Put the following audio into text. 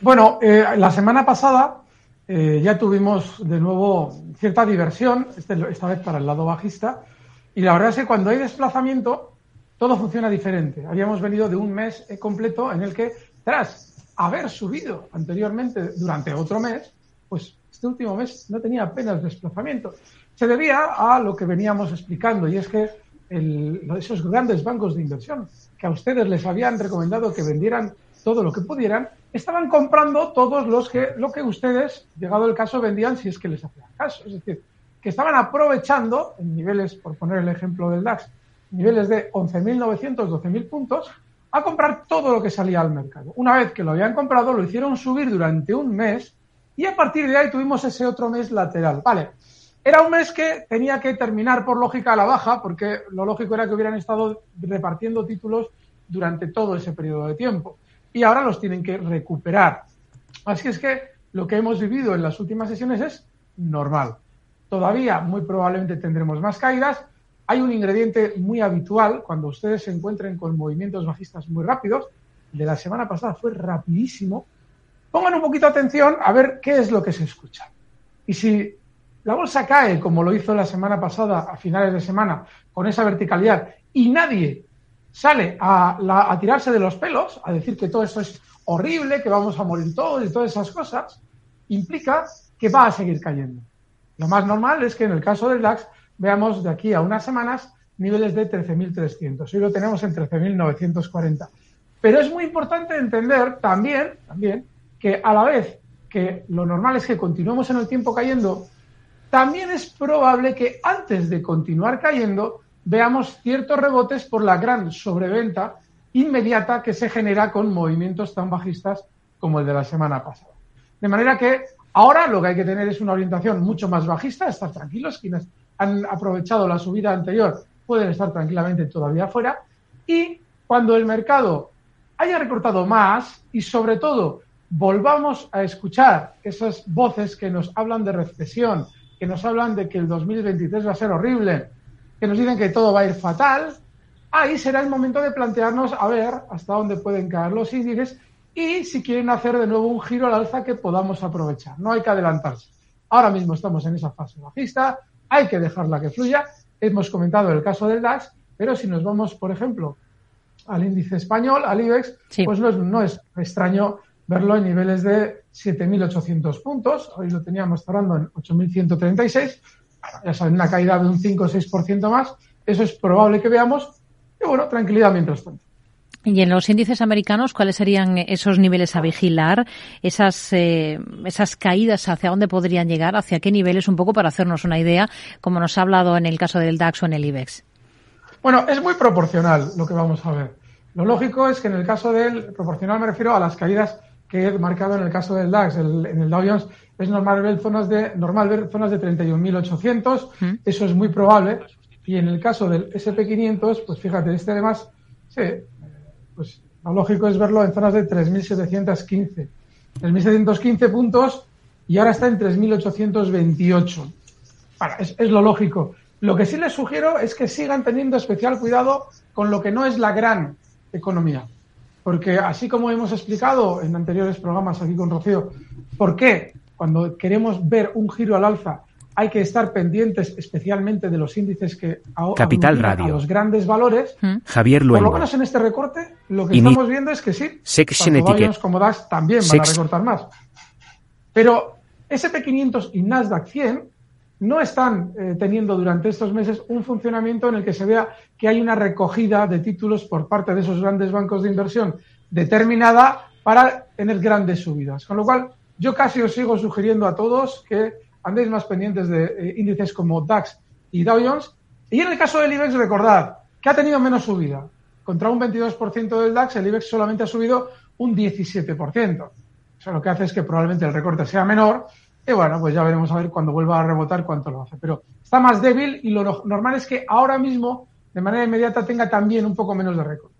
Bueno, eh, la semana pasada eh, ya tuvimos de nuevo cierta diversión, este, esta vez para el lado bajista, y la verdad es que cuando hay desplazamiento, todo funciona diferente. Habíamos venido de un mes completo en el que, tras haber subido anteriormente durante otro mes, pues este último mes no tenía apenas desplazamiento. Se debía a lo que veníamos explicando, y es que esos grandes bancos de inversión que a ustedes les habían recomendado que vendieran todo lo que pudieran, estaban comprando todos los que, lo que ustedes, llegado el caso, vendían si es que les hacían caso. Es decir, que estaban aprovechando en niveles, por poner el ejemplo del DAX, niveles de 11.900, 12.000 puntos, a comprar todo lo que salía al mercado. Una vez que lo habían comprado, lo hicieron subir durante un mes y a partir de ahí tuvimos ese otro mes lateral. Vale, era un mes que tenía que terminar por lógica a la baja, porque lo lógico era que hubieran estado repartiendo títulos durante todo ese periodo de tiempo. Y ahora los tienen que recuperar. Así es que lo que hemos vivido en las últimas sesiones es normal. Todavía muy probablemente tendremos más caídas. Hay un ingrediente muy habitual cuando ustedes se encuentren con movimientos bajistas muy rápidos. El de la semana pasada fue rapidísimo pongan un poquito atención a ver qué es lo que se escucha. Y si la bolsa cae, como lo hizo la semana pasada, a finales de semana, con esa verticalidad, y nadie sale a, tirarse de los pelos, a decir que todo esto es horrible, que vamos a morir todos y todas esas cosas, implica que va a seguir cayendo. Lo más normal es que en el caso del DAX veamos de aquí a unas semanas niveles de 13.300. Hoy lo tenemos en 13.940. Pero es muy importante entender también, también que a la vez que lo normal es que continuemos en el tiempo cayendo, también es probable que antes de continuar cayendo veamos ciertos rebotes por la gran sobreventa inmediata que se genera con movimientos tan bajistas como el de la semana pasada. De manera que ahora lo que hay que tener es una orientación mucho más bajista, estar tranquilos, quienes han aprovechado la subida anterior pueden estar tranquilamente todavía fuera y cuando el mercado haya recortado más y sobre todo volvamos a escuchar esas voces que nos hablan de recesión, que nos hablan de que el 2023 va a ser horrible, que nos dicen que todo va a ir fatal, ahí será el momento de plantearnos a ver hasta dónde pueden caer los índices y si quieren hacer de nuevo un giro al alza que podamos aprovechar. No hay que adelantarse. Ahora mismo estamos en esa fase bajista, hay que dejarla que fluya. Hemos comentado el caso del DAX, pero si nos vamos, por ejemplo, al índice español, al IBEX, pues no es, no es extraño verlo en niveles de 7.800 puntos. Hoy lo teníamos cerrando en 8.136. Ya saben, una caída de un 5 o 6% más. Eso es probable que veamos. Y bueno, tranquilidad mientras tanto. Y en los índices americanos, ¿cuáles serían esos niveles a vigilar? Esas, eh, esas caídas, ¿hacia dónde podrían llegar? ¿Hacia qué niveles? Un poco para hacernos una idea, como nos ha hablado en el caso del DAX o en el IBEX. Bueno, es muy proporcional lo que vamos a ver. Lo lógico es que en el caso del proporcional me refiero a las caídas que he marcado en el caso del DAX. en el Dow Jones es normal ver zonas de, normal ver zonas de 31.800, eso es muy probable. Y en el caso del SP500, pues fíjate, este además, sí, pues lo lógico es verlo en zonas de 3.715. 3.715 puntos y ahora está en 3.828. Bueno, es, es lo lógico. Lo que sí les sugiero es que sigan teniendo especial cuidado con lo que no es la gran economía. Porque así como hemos explicado en anteriores programas aquí con Rocío, ¿por qué cuando queremos ver un giro al alza hay que estar pendientes especialmente de los índices que Capital Radio. a los grandes valores. ¿Mm? Javier Luengo. Por lo menos en este recorte, lo que estamos viendo es que sí, tanto como DAX también van a recortar más. Pero SP500 y Nasdaq 100 no están eh, teniendo durante estos meses un funcionamiento en el que se vea que hay una recogida de títulos por parte de esos grandes bancos de inversión determinada para tener grandes subidas. Con lo cual, yo casi os sigo sugiriendo a todos que andéis más pendientes de eh, índices como DAX y Dow Jones. Y en el caso del IBEX, recordad que ha tenido menos subida. Contra un 22% del DAX, el IBEX solamente ha subido un 17%. Eso lo que hace es que probablemente el recorte sea menor, y bueno, pues ya veremos a ver cuando vuelva a rebotar cuánto lo hace. Pero está más débil y lo normal es que ahora mismo, de manera inmediata, tenga también un poco menos de récord.